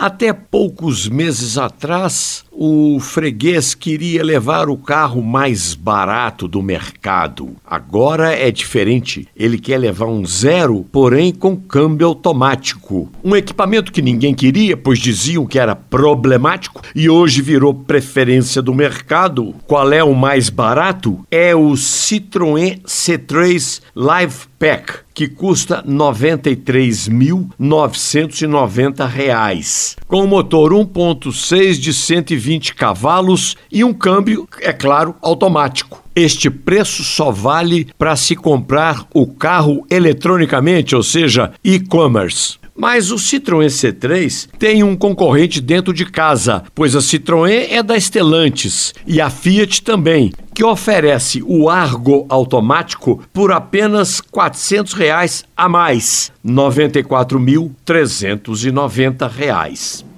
Até poucos meses atrás, o freguês queria levar o carro mais barato do mercado. Agora é diferente. Ele quer levar um zero, porém com câmbio automático. Um equipamento que ninguém queria, pois diziam que era problemático e hoje virou preferência do mercado. Qual é o mais barato? É o Citroën C3 Live Pack, que custa R$ 93.990, com motor 1.6 de 120 cavalos e um câmbio, é claro, automático. Este preço só vale para se comprar o carro eletronicamente, ou seja, e-commerce. Mas o Citroën C3 tem um concorrente dentro de casa, pois a Citroën é da Stellantis e a Fiat também, que oferece o Argo automático por apenas 400 reais a mais, R$ 94.390.